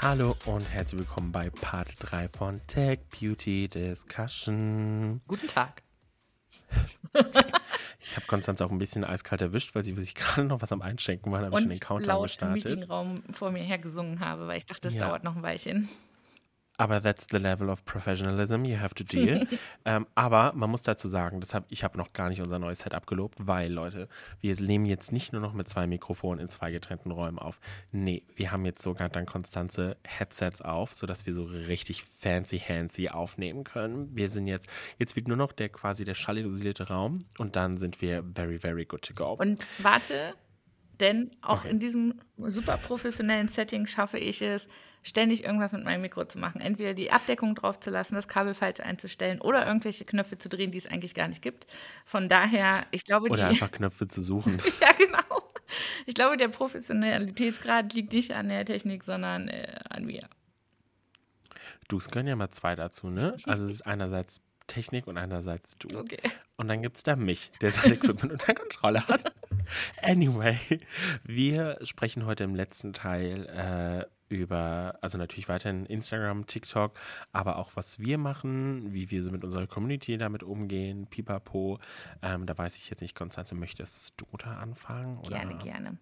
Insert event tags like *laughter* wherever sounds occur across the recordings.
Hallo und herzlich willkommen bei Part 3 von Tech Beauty Discussion. Guten Tag. *laughs* Ich habe Konstanz auch ein bisschen eiskalt erwischt, weil sie sich *laughs* gerade noch was am Einschenken war. Habe ich schon den Countdown laut gestartet. im Meetingraum vor mir hergesungen habe, weil ich dachte, das Ja. dauert noch ein Weilchen. Aber that's the level of professionalism you have to deal. *laughs* ähm, aber man muss dazu sagen, das hab, ich habe noch gar nicht unser neues Setup gelobt, weil, Leute, wir nehmen jetzt nicht nur noch mit zwei Mikrofonen in zwei getrennten Räumen auf. Nee, wir haben jetzt sogar dann konstante Headsets auf, sodass wir so richtig fancy fancy aufnehmen können. Wir sind jetzt, jetzt wird nur noch der quasi der schallisolierte Raum und dann sind wir very, very good to go. Und warte, denn auch Okay. in diesem super professionellen Setting schaffe ich es, ständig irgendwas mit meinem Mikro zu machen. Entweder die Abdeckung drauf zu lassen, das Kabel falsch einzustellen oder irgendwelche Knöpfe zu drehen, die es eigentlich gar nicht gibt. Von daher, ich glaube, Oder die. einfach Knöpfe zu suchen. *laughs* ja, genau. Ich glaube, der Professionalitätsgrad liegt nicht an der Technik, sondern äh, an mir. Du, es gehören ja mal zwei dazu, ne? *laughs* Also es ist einerseits Technik und einerseits du. Okay. Und dann gibt es da mich, der sein Equipment unter Kontrolle hat. *laughs* Anyway, wir sprechen heute im letzten Teil äh, über, also natürlich weiterhin Instagram, TikTok, aber auch was wir machen, wie wir so mit unserer Community damit umgehen, pipapo. Ähm, da weiß ich jetzt nicht, Konstanze, möchtest du da anfangen? Oder? Gerne, gerne.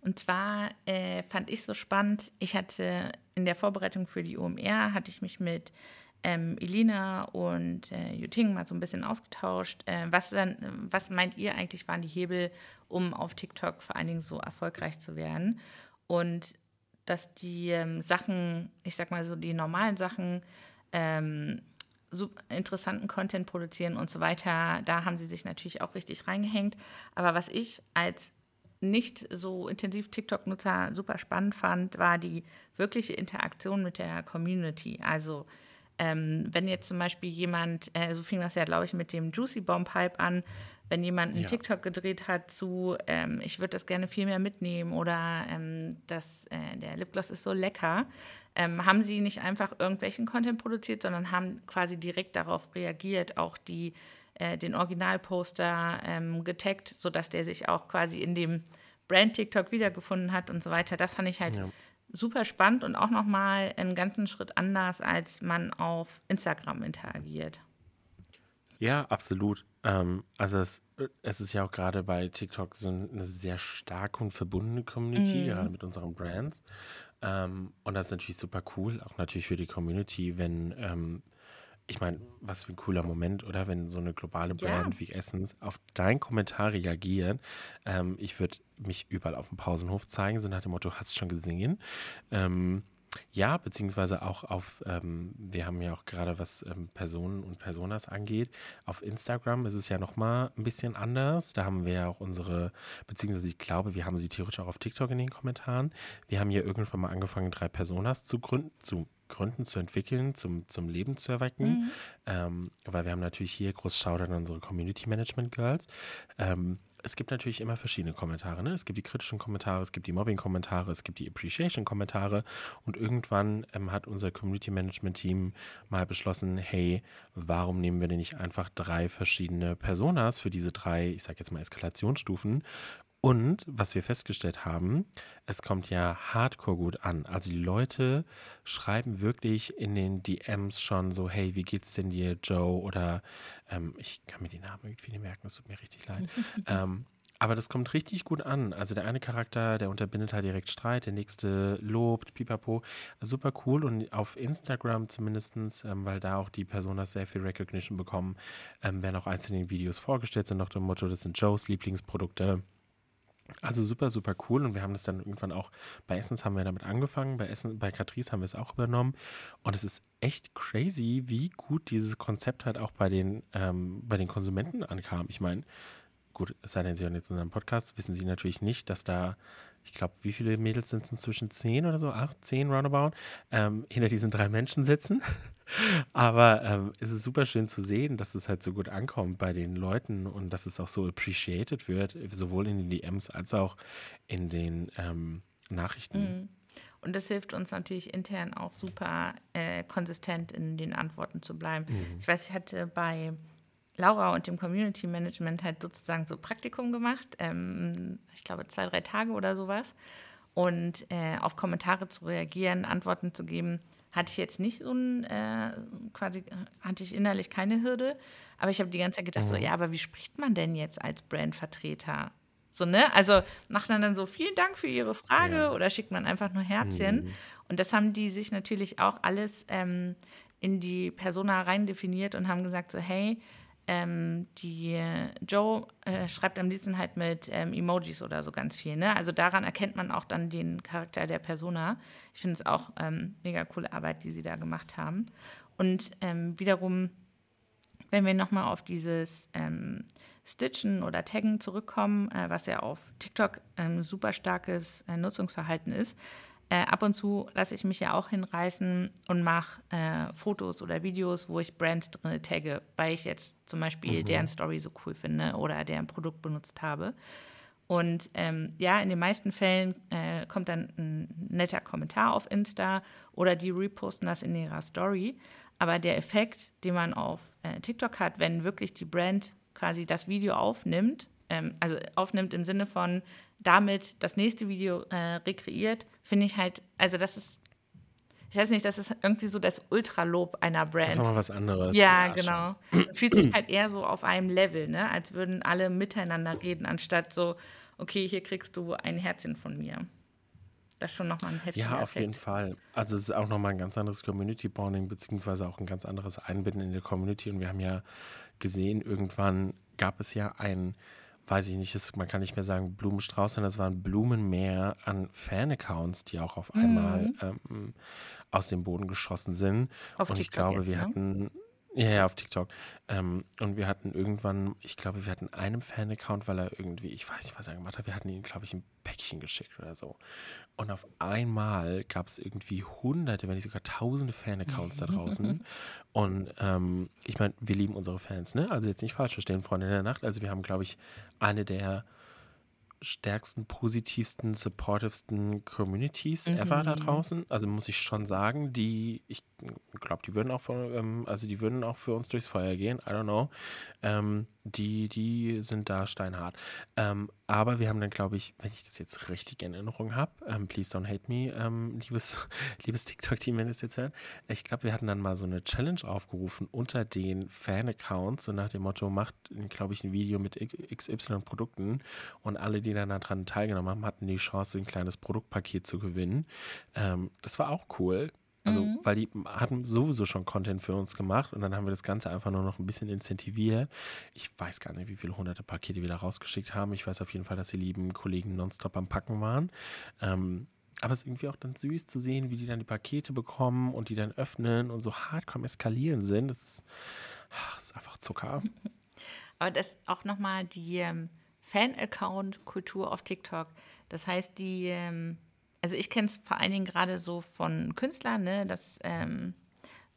Und zwar äh, fand ich so spannend, ich hatte in der Vorbereitung für die OMR, hatte ich mich mit ähm, Elina und äh, Juting mal so ein bisschen ausgetauscht. Äh, was, dann, was meint ihr eigentlich waren die Hebel, um auf TikTok vor allen Dingen so erfolgreich zu werden? Und dass die ähm, Sachen, ich sag mal so die normalen Sachen, ähm, interessanten Content produzieren und so weiter, da haben sie sich natürlich auch richtig reingehängt. Aber was ich als nicht so intensiv TikTok-Nutzer super spannend fand, war die wirkliche Interaktion mit der Community. Also ähm, wenn jetzt zum Beispiel jemand, äh, so fing das ja, glaube ich, mit dem Juicy Bomb Hype an, wenn jemand einen Ja. TikTok gedreht hat zu, ähm, ich würde das gerne viel mehr mitnehmen oder ähm, das, äh, der Lipgloss ist so lecker, ähm, haben sie nicht einfach irgendwelchen Content produziert, sondern haben quasi direkt darauf reagiert, auch die, äh, den Originalposter ähm, getaggt, sodass der sich auch quasi in dem Brand TikTok wiedergefunden hat und so weiter. Das fand ich halt Ja. super spannend und auch nochmal einen ganzen Schritt anders, als man auf Instagram interagiert. Ja, absolut. Ähm, also es, es ist ja auch gerade bei TikTok so eine sehr starke und verbundene Community, gerade mit unseren Brands. Ähm, und das ist natürlich super cool, auch natürlich für die Community, wenn, ähm, ich meine, was für ein cooler Moment, oder? Wenn so eine globale Ja. Brand wie Essence auf deinen Kommentar reagiert. Ähm, ich würde mich überall auf dem Pausenhof zeigen, so nach dem Motto, hast du schon gesehen? Ja, beziehungsweise auch auf, ähm, wir haben ja auch gerade was ähm, Personen und Personas angeht, auf Instagram ist es ja nochmal ein bisschen anders. Da haben wir ja auch unsere, beziehungsweise ich glaube, wir haben sie theoretisch auch auf TikTok in den Kommentaren. Wir haben ja irgendwann mal angefangen, drei Personas zu gründen, zu gründen, zu entwickeln, zum, zum Leben zu erwecken. Ähm, weil wir haben natürlich hier groß Shoutout an unsere Community Management Girls. Ähm, es gibt natürlich immer verschiedene Kommentare. Ne? Es gibt die kritischen Kommentare, es gibt die Mobbing-Kommentare, es gibt die Appreciation-Kommentare. Und irgendwann ähm, hat unser Community Management-Team mal beschlossen, hey, warum nehmen wir denn nicht einfach drei verschiedene Personas für diese drei, ich sag jetzt mal, Eskalationsstufen und was wir festgestellt haben, es kommt ja hardcore gut an. Also die Leute schreiben wirklich in den DMs schon so, hey, wie geht's denn dir, Joe? Oder ähm, ich kann mir die Namen irgendwie nicht merken, das tut mir richtig leid. *laughs* ähm, aber das kommt richtig gut an. Also der eine Charakter, der unterbindet halt direkt Streit, der nächste lobt, pipapo. Super cool und auf Instagram zumindestens, ähm, weil da auch die Personas sehr viel Recognition bekommen, ähm, werden auch einzelne Videos vorgestellt, so nach dem Motto, das sind Joes Lieblingsprodukte. Also super, super cool. Und wir haben das dann irgendwann auch, bei Essence haben wir damit angefangen, bei Essen, bei Catrice haben wir es auch übernommen. Und es ist echt crazy, wie gut dieses Konzept halt auch bei den, ähm, bei den Konsumenten ankam. Ich meine, gut, es sei denn, Sie hören jetzt unseren Podcast, wissen Sie natürlich nicht, dass da, ich glaube, wie viele Mädels sind es inzwischen? Zehn oder so? Acht, zehn roundabout, ähm, hinter diesen drei Menschen sitzen. *laughs* Aber ähm, es ist super schön zu sehen, dass es halt so gut ankommt bei den Leuten und dass es auch so appreciated wird, sowohl in den DMs als auch in den ähm, Nachrichten. Und das hilft uns natürlich intern auch super äh, konsistent in den Antworten zu bleiben. Ich weiß, ich hatte bei Laura und dem Community Management halt sozusagen so Praktikum gemacht. Ähm, ich glaube, zwei, drei Tage oder sowas. Und äh, auf Kommentare zu reagieren, Antworten zu geben, hatte ich jetzt nicht so ein, äh, quasi, hatte ich innerlich keine Hürde. Aber ich habe die ganze Zeit gedacht, mhm. so, ja, aber wie spricht man denn jetzt als Brandvertreter? So, ne? Also macht man dann so, vielen Dank für Ihre Frage ja. oder schickt man einfach nur Herzchen? Mhm. Und das haben die sich natürlich auch alles ähm, in die Persona rein definiert und haben gesagt, so, hey, ähm, die Joe äh, schreibt am liebsten halt mit ähm, Emojis oder so ganz viel. Ne? Also daran erkennt man auch dann den Charakter der Persona. Ich finde es auch ähm, mega coole Arbeit, die sie da gemacht haben. Und ähm, wiederum, wenn wir nochmal auf dieses ähm, Stitchen oder Taggen zurückkommen, äh, was ja auf TikTok ein ähm, super starkes äh, Nutzungsverhalten ist, äh, ab und zu lasse ich mich ja auch hinreißen und mache äh, Fotos oder Videos, wo ich Brands drin tagge, weil ich jetzt zum Beispiel mhm. deren Story so cool finde oder deren Produkt benutzt habe. Und ähm, ja, in den meisten Fällen äh, kommt dann ein netter Kommentar auf Insta oder die reposten das in ihrer Story. Aber der Effekt, den man auf äh, TikTok hat, wenn wirklich die Brand quasi das Video aufnimmt, ähm, also aufnimmt im Sinne von damit das nächste Video äh, rekreiert, finde ich halt, also das ist, ich weiß nicht, das ist irgendwie so das Ultralob einer Brand. Das ist nochmal was anderes. Ja, ja genau. Fühlt sich halt eher so auf einem Level, ne? als würden alle miteinander reden, anstatt so, okay, hier kriegst du ein Herzchen von mir. Das ist schon nochmal ein heftiger Ja, auf Effekt. jeden Fall. Also es ist auch nochmal ein ganz anderes Community Bonding, beziehungsweise auch ein ganz anderes Einbinden in der Community. Und wir haben ja gesehen, irgendwann gab es ja ein weiß ich nicht, ist, man kann nicht mehr sagen Blumenstrauß, sondern es waren Blumenmeer an Fan-Accounts, die auch auf einmal mhm. ähm, aus dem Boden geschossen sind. Auf und TikTok ich glaube, wir ne? hatten ja, ja, auf TikTok. Ähm, und wir hatten irgendwann, ich glaube, wir hatten einen Fan-Account, weil er irgendwie, ich weiß nicht, was er gemacht hat, wir hatten ihn, glaube ich, ein Päckchen geschickt oder so. Und auf einmal gab es irgendwie hunderte, wenn nicht sogar tausende Fan-Accounts da draußen. *laughs* Und ähm, ich meine, wir lieben unsere Fans, ne? Also jetzt nicht falsch verstehen, Freunde in der Nacht. Also wir haben, glaube ich, eine der stärksten, positivsten, supportivsten Communities mhm. ever da draußen. Also muss ich schon sagen, die, ich glaube, die würden auch von, ähm, also die würden auch für uns durchs Feuer gehen, I don't know. Ähm, die, die sind da steinhart. Ähm, aber wir haben dann, glaube ich, wenn ich das jetzt richtig in Erinnerung habe, ähm, please don't hate me, ähm, *laughs* liebes, liebes TikTok-Team, wenn es jetzt hört. Ich glaube, wir hatten dann mal so eine Challenge aufgerufen unter den Fan-Accounts, so nach dem Motto, macht, glaube ich, ein Video mit XY-Produkten und alle, die dann daran teilgenommen haben, hatten die Chance, ein kleines Produktpaket zu gewinnen. Ähm, das war auch cool. Also, mhm. weil die hatten sowieso schon Content für uns gemacht und dann haben wir das Ganze einfach nur noch ein bisschen incentiviert. Ich weiß gar nicht, wie viele hunderte Pakete wir da rausgeschickt haben. Ich weiß auf jeden Fall, dass die lieben Kollegen nonstop am Packen waren. Ähm, aber es ist irgendwie auch dann süß zu sehen, wie die dann die Pakete bekommen und die dann öffnen und so hardcore eskalieren sind. Das ist, ach, das ist einfach Zucker. *laughs* Aber das auch nochmal die ähm, Fan-Account-Kultur auf TikTok. Das heißt, die ähm also ich kenne es vor allen Dingen gerade so von Künstlern, ne, das ähm,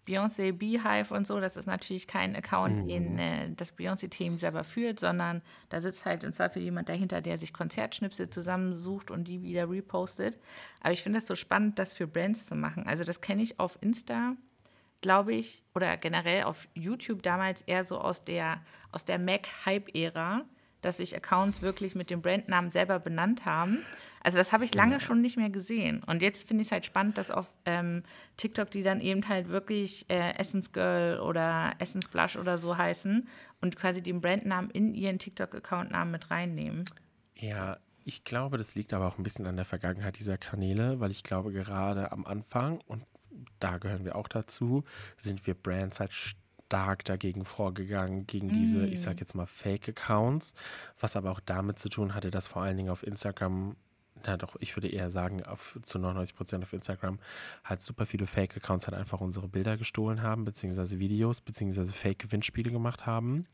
Beyoncé Beehive und so, das ist natürlich kein Account, mhm. den äh, das Beyoncé-Team selber führt, sondern da sitzt halt im Zweifel jemand dahinter, der sich Konzertschnipsel zusammensucht und die wieder repostet. Aber ich finde es so spannend, das für Brands zu machen. Also das kenne ich auf Insta, glaube ich, oder generell auf YouTube damals eher so aus der, aus der Mac-Hype-Ära dass sich Accounts wirklich mit dem Brandnamen selber benannt haben. Also das habe ich lange schon nicht mehr gesehen. Und jetzt finde ich es halt spannend, dass auf ähm, TikTok die dann eben halt wirklich äh, Essence Girl oder Essence Blush oder so heißen und quasi den Brandnamen in ihren TikTok-Account-Namen mit reinnehmen. Ja, ich glaube, das liegt aber auch ein bisschen an der Vergangenheit dieser Kanäle, weil ich glaube, gerade am Anfang, und da gehören wir auch dazu, sind wir Brands halt stark dagegen vorgegangen, gegen diese, ich sag mm. jetzt mal, Fake-Accounts, was aber auch damit zu tun hatte, dass vor allen Dingen auf Instagram na doch, ich würde eher sagen, auf, zu 99 Prozent auf Instagram halt super viele Fake-Accounts halt einfach unsere Bilder gestohlen haben, beziehungsweise Videos, beziehungsweise Fake-Gewinnspiele gemacht haben.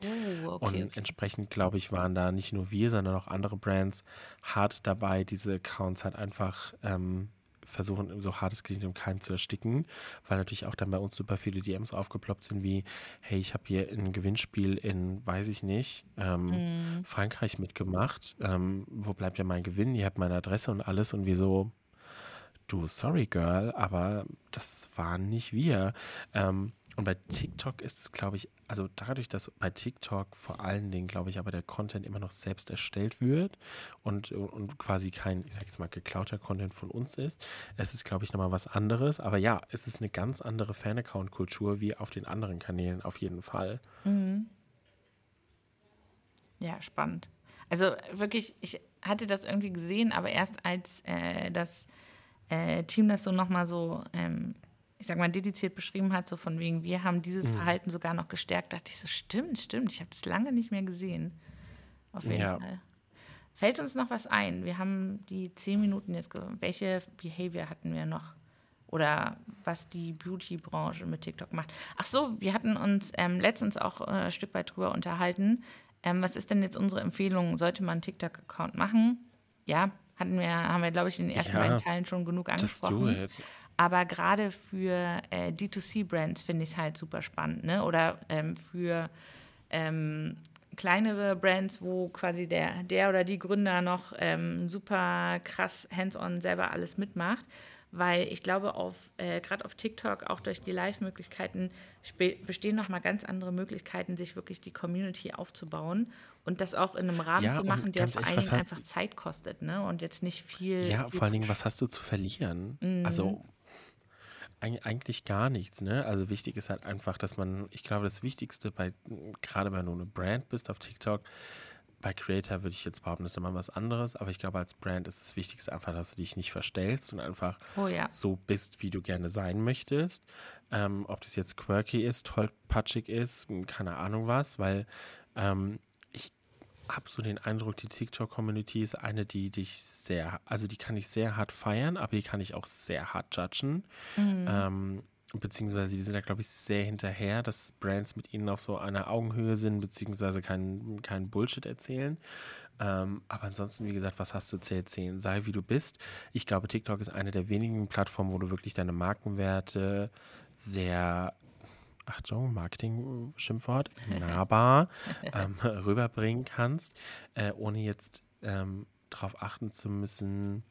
Oh, okay, und okay. entsprechend, glaube ich, waren da nicht nur wir, sondern auch andere Brands hart dabei, diese Accounts halt einfach ähm, versuchen, so hart es klingt, im Keim zu ersticken, weil natürlich auch dann bei uns super viele DMs aufgeploppt sind, wie, hey, ich habe hier ein Gewinnspiel in, weiß ich nicht, ähm, mm. Frankreich mitgemacht. Ähm, wo bleibt ja mein Gewinn? Ihr habt meine Adresse und alles und wieso du, sorry Girl, aber das waren nicht wir. Ähm, und bei TikTok ist es, glaube ich, also dadurch, dass bei TikTok vor allen Dingen, glaube ich, aber der Content immer noch selbst erstellt wird und, und quasi kein, ich sage jetzt mal, geklauter Content von uns ist, es ist, glaube ich, nochmal was anderes. Aber ja, es ist eine ganz andere Fan-Account-Kultur wie auf den anderen Kanälen, auf jeden Fall. Mhm. Ja, spannend. Also wirklich, ich hatte das irgendwie gesehen, aber erst als äh, das äh, Team das so nochmal so, ähm, ich sag mal, dediziert beschrieben hat, so von wegen, wir haben dieses mhm. Verhalten sogar noch gestärkt, dachte ich so, stimmt, stimmt, ich habe das lange nicht mehr gesehen. Auf jeden ja. Fall. Fällt uns noch was ein? Wir haben die zehn Minuten jetzt, welche Behavior hatten wir noch? Oder was die Beauty-Branche mit TikTok macht. Ach so, wir hatten uns ähm, letztens auch äh, ein Stück weit drüber unterhalten. Ähm, was ist denn jetzt unsere Empfehlung? Sollte man einen TikTok-Account machen? Ja, hatten wir, haben wir, glaube ich, in den ersten ja, beiden Teilen schon genug angesprochen. Aber gerade für äh, D2C-Brands finde ich es halt super spannend, ne? Oder ähm, für ähm, kleinere Brands, wo quasi der, der oder die Gründer noch ähm, super krass hands-on selber alles mitmacht weil ich glaube, auf, äh, gerade auf TikTok, auch durch die Live-Möglichkeiten, bestehen nochmal ganz andere Möglichkeiten, sich wirklich die Community aufzubauen und das auch in einem Rahmen ja, zu machen, der vor allen Dingen einfach Zeit kostet ne? und jetzt nicht viel. Ja, vor allen Dingen, was hast du zu verlieren? Mhm. Also eigentlich gar nichts, ne? Also wichtig ist halt einfach, dass man, ich glaube, das Wichtigste bei, gerade wenn du eine Brand bist auf TikTok, bei Creator würde ich jetzt behaupten, das ist immer was anderes, aber ich glaube, als Brand ist das Wichtigste einfach, dass du dich nicht verstellst und einfach oh, ja. so bist, wie du gerne sein möchtest. Ähm, ob das jetzt quirky ist, tollpatschig ist, keine Ahnung was, weil ähm, habe so den Eindruck, die TikTok-Community ist eine, die dich sehr, also die kann ich sehr hart feiern, aber die kann ich auch sehr hart judgen. Mhm. Ähm, beziehungsweise die sind da, glaube ich, sehr hinterher, dass Brands mit ihnen auf so einer Augenhöhe sind, beziehungsweise keinen kein Bullshit erzählen. Ähm, aber ansonsten, wie gesagt, was hast du zu erzählen? Sei wie du bist. Ich glaube, TikTok ist eine der wenigen Plattformen, wo du wirklich deine Markenwerte sehr Achtung, Marketing-Schimpfwort, *laughs* nahbar ähm, rüberbringen kannst, äh, ohne jetzt ähm, darauf achten zu müssen,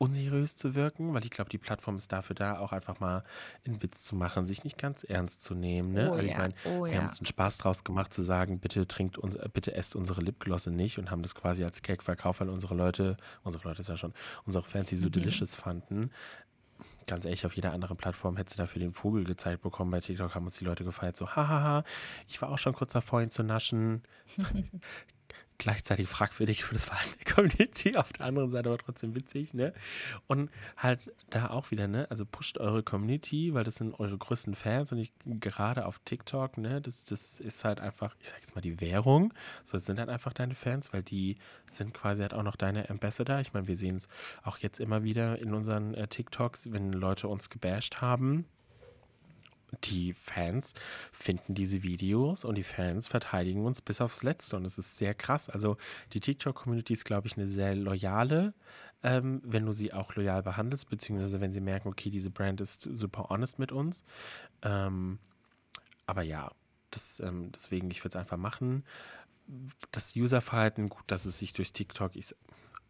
unseriös zu wirken, weil ich glaube, die Plattform ist dafür da, auch einfach mal einen Witz zu machen, sich nicht ganz ernst zu nehmen. Ne? Oh, also ich meine, oh, wir ja. haben uns einen Spaß draus gemacht zu sagen, bitte trinkt uns, äh, bitte esst unsere Lipglosse nicht und haben das quasi als Cake verkauft, weil unsere Leute, unsere Leute ist ja schon, unsere Fans die so mhm. delicious fanden. Ganz ehrlich, auf jeder anderen Plattform hätte sie dafür den Vogel gezeigt bekommen. Bei TikTok haben uns die Leute gefeiert, so, hahaha, ich war auch schon kurz davor, ihn zu naschen. Gleichzeitig fragwürdig für das Verhalten der Community, *laughs* auf der anderen Seite aber trotzdem witzig, ne? Und halt da auch wieder, ne? Also pusht eure Community, weil das sind eure größten Fans und ich gerade auf TikTok, ne? Das, das ist halt einfach, ich sag jetzt mal die Währung. So, das sind halt einfach deine Fans, weil die sind quasi halt auch noch deine Ambassador. Ich meine, wir sehen es auch jetzt immer wieder in unseren äh, TikToks, wenn Leute uns gebasht haben die Fans finden diese Videos und die Fans verteidigen uns bis aufs Letzte. Und es ist sehr krass. Also die TikTok-Community ist, glaube ich, eine sehr loyale, ähm, wenn du sie auch loyal behandelst, beziehungsweise wenn sie merken, okay, diese Brand ist super honest mit uns. Ähm, aber ja, das, ähm, deswegen, ich würde es einfach machen. Das Userverhalten, gut, dass es sich durch TikTok, ich,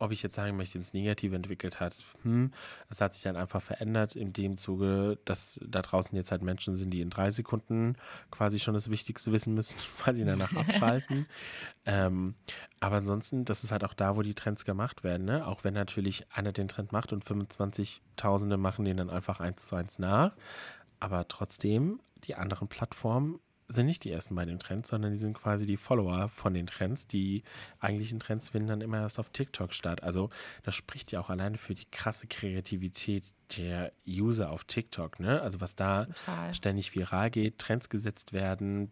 ob ich jetzt sagen möchte, ins Negative entwickelt hat, hm, es hat sich dann einfach verändert in dem Zuge, dass da draußen jetzt halt Menschen sind, die in drei Sekunden quasi schon das Wichtigste wissen müssen, *laughs* weil sie danach abschalten. *laughs* ähm, aber ansonsten, das ist halt auch da, wo die Trends gemacht werden, ne? Auch wenn natürlich einer den Trend macht und 25 Tausende machen den dann einfach eins zu eins nach. Aber trotzdem, die anderen Plattformen sind nicht die ersten bei den Trends, sondern die sind quasi die Follower von den Trends. Die eigentlichen Trends finden dann immer erst auf TikTok statt. Also das spricht ja auch alleine für die krasse Kreativität der User auf TikTok. Ne? Also was da Total. ständig viral geht, Trends gesetzt werden.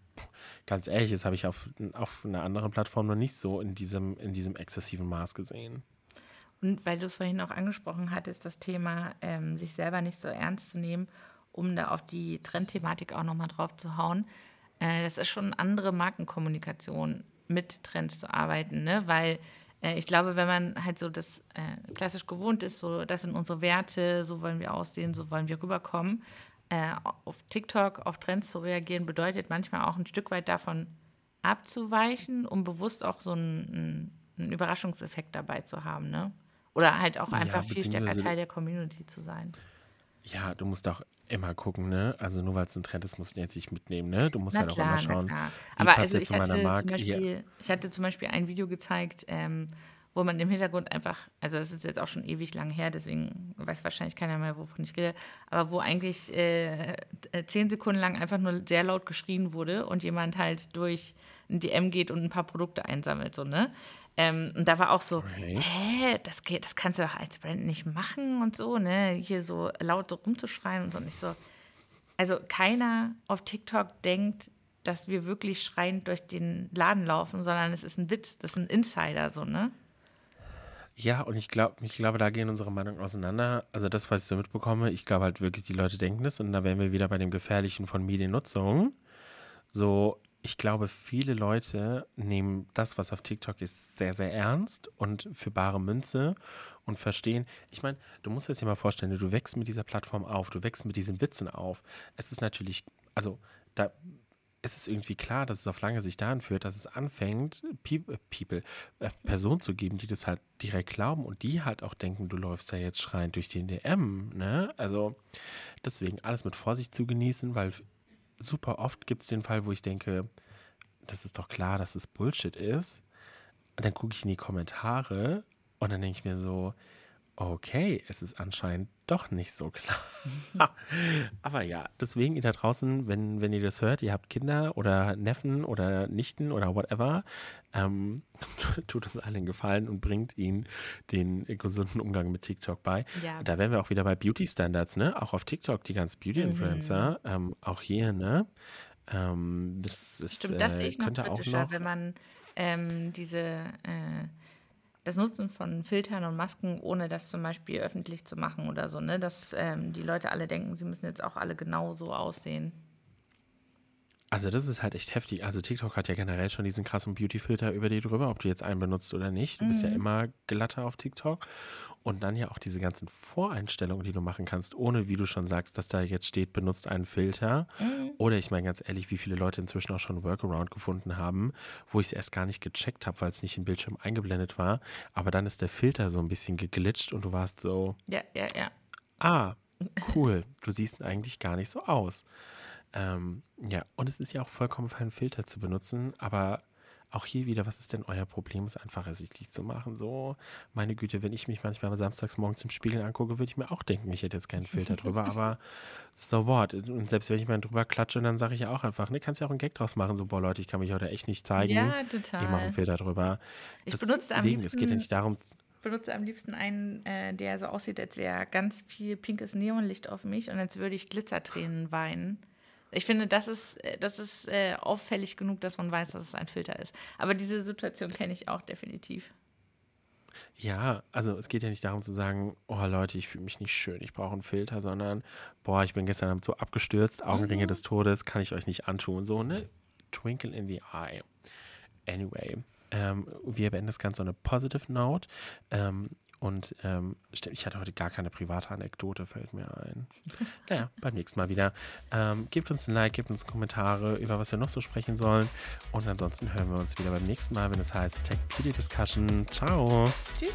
Ganz ehrlich, das habe ich auf, auf einer anderen Plattform noch nicht so in diesem, in diesem exzessiven Maß gesehen. Und weil du es vorhin auch angesprochen hattest, das Thema, ähm, sich selber nicht so ernst zu nehmen, um da auf die Trendthematik auch nochmal drauf zu hauen äh, das ist schon eine andere Markenkommunikation, mit Trends zu arbeiten, ne? weil äh, ich glaube, wenn man halt so das äh, klassisch gewohnt ist, so das sind unsere Werte, so wollen wir aussehen, so wollen wir rüberkommen, äh, auf TikTok auf Trends zu reagieren, bedeutet manchmal auch ein Stück weit davon abzuweichen, um bewusst auch so einen, einen Überraschungseffekt dabei zu haben. Ne? Oder halt auch einfach Ja, viel stärker Teil der Community zu sein. Ja, du musst auch immer gucken, ne? Also nur weil es ein Trend ist, musst du jetzt nicht mitnehmen, ne? Du musst Na halt auch immer schauen, wie Aber passt also ich zu meiner hatte, zum Marke. Beispiel, ich hatte zum Beispiel ein Video gezeigt, ähm, wo man im Hintergrund einfach, also das ist jetzt auch schon ewig lang her, deswegen weiß wahrscheinlich keiner mehr, wovon ich rede, aber wo eigentlich äh, äh, zehn Sekunden lang einfach nur sehr laut geschrien wurde und jemand halt durch ein DM geht und ein paar Produkte einsammelt, so, ne? Ähm, und da war auch so, Okay. hä, das, geht, das kannst du doch als Brand nicht machen und so, ne? Hier so laut so rumzuschreien und so. Und ich so, also keiner auf TikTok denkt, dass wir wirklich schreiend durch den Laden laufen, sondern es ist ein Witz, das ist ein Insider, so, ne? Ja, und ich glaube, ich glaube, da gehen unsere Meinungen auseinander. Also das, was ich so mitbekomme, ich glaube halt wirklich, die Leute denken das und da wären wir wieder bei dem Gefährlichen von Mediennutzung. So, ich glaube, viele Leute nehmen das, was auf TikTok ist, sehr, sehr ernst und für bare Münze und verstehen. Ich meine, du musst dir das ja mal vorstellen, du wächst mit dieser Plattform auf, du wächst mit diesen Witzen auf. Es ist natürlich, also da ist es irgendwie klar, dass es auf lange Sicht dahin führt, dass es anfängt, äh, People, äh, Personen zu geben, die das halt direkt glauben und die halt auch denken, du läufst ja jetzt schreiend durch den DM, ne? Also deswegen alles mit Vorsicht zu genießen, weil super oft gibt es den Fall, wo ich denke, das ist doch klar, dass es Bullshit ist. Und dann gucke ich in die Kommentare und dann denke ich mir so, okay, es ist anscheinend doch nicht so klar. *laughs* Aber ja, deswegen ihr da draußen, wenn, wenn ihr das hört, ihr habt Kinder oder Neffen oder Nichten oder whatever, ähm, *laughs* tut uns allen einen Gefallen und bringt ihnen den gesunden Umgang mit TikTok bei. Ja. Da wären wir auch wieder bei Beauty Standards, ne? Auch auf TikTok, die ganzen Mhm. Beauty-Influencer, ähm, auch hier, ne? Ähm, das ist, Stimmt, das äh, sehe ich noch auch kritischer, noch. wenn man ähm, diese, äh, das Nutzen von Filtern und Masken, ohne das zum Beispiel öffentlich zu machen oder so, ne? Dass ähm, die Leute alle denken, sie müssen jetzt auch alle genau so aussehen. Also das ist halt echt heftig. Also TikTok hat ja generell schon diesen krassen Beauty-Filter über dir drüber, ob du jetzt einen benutzt oder nicht. Du bist ja immer glatter auf TikTok. Und dann ja auch diese ganzen Voreinstellungen, die du machen kannst, ohne wie du schon sagst, dass da jetzt steht, benutzt einen Filter. Oder ich meine ganz ehrlich, wie viele Leute inzwischen auch schon einen Workaround gefunden haben, wo ich es erst gar nicht gecheckt habe, weil es nicht im Bildschirm eingeblendet war. Aber dann ist der Filter so ein bisschen geglitscht und du warst so, Ja, ja, ja. Ah, cool. Du siehst eigentlich gar nicht so aus. Ähm, ja, und es ist ja auch vollkommen fein, Filter zu benutzen, aber auch hier wieder, was ist denn euer Problem, es einfach ersichtlich zu machen? So, meine Güte, wenn ich mich manchmal samstags morgens im Spiegel angucke, würde ich mir auch denken, ich hätte jetzt keinen Filter drüber, aber *laughs* so what? Und selbst wenn ich mal drüber klatsche, dann sage ich ja auch einfach, ne, kannst ja auch einen Gag draus machen, so, boah, Leute, ich kann mich heute echt nicht zeigen. Ja, Ich mache total. einen Filter drüber. Ich benutze am Deswegen, es geht ja liebsten- nicht darum, benutze am liebsten einen, äh, der so aussieht, als wäre ganz viel pinkes Neonlicht auf mich und als würde ich Glitzertränen weinen. Ich finde, das ist, äh, das ist äh, auffällig genug, dass man weiß, dass es ein Filter ist. Aber diese Situation kenne ich auch definitiv. Ja, also es geht ja nicht darum zu sagen, oh Leute, ich fühle mich nicht schön, ich brauche einen Filter, sondern boah, ich bin gestern Abend so abgestürzt, Augenringe des Todes, kann ich euch nicht antun. So, ne? Twinkle in the eye. Anyway, ähm, wir beenden das Ganze on a positive note. Ähm, und ähm, stimmt, ich hatte heute gar keine private Anekdote, fällt mir ein. Naja, beim nächsten Mal wieder. Ähm, gebt uns ein Like, gebt uns Kommentare, über was wir noch so sprechen sollen. Und ansonsten hören wir uns wieder beim nächsten Mal, wenn es heißt Tech Beauty Discussion. Ciao. Tschüss.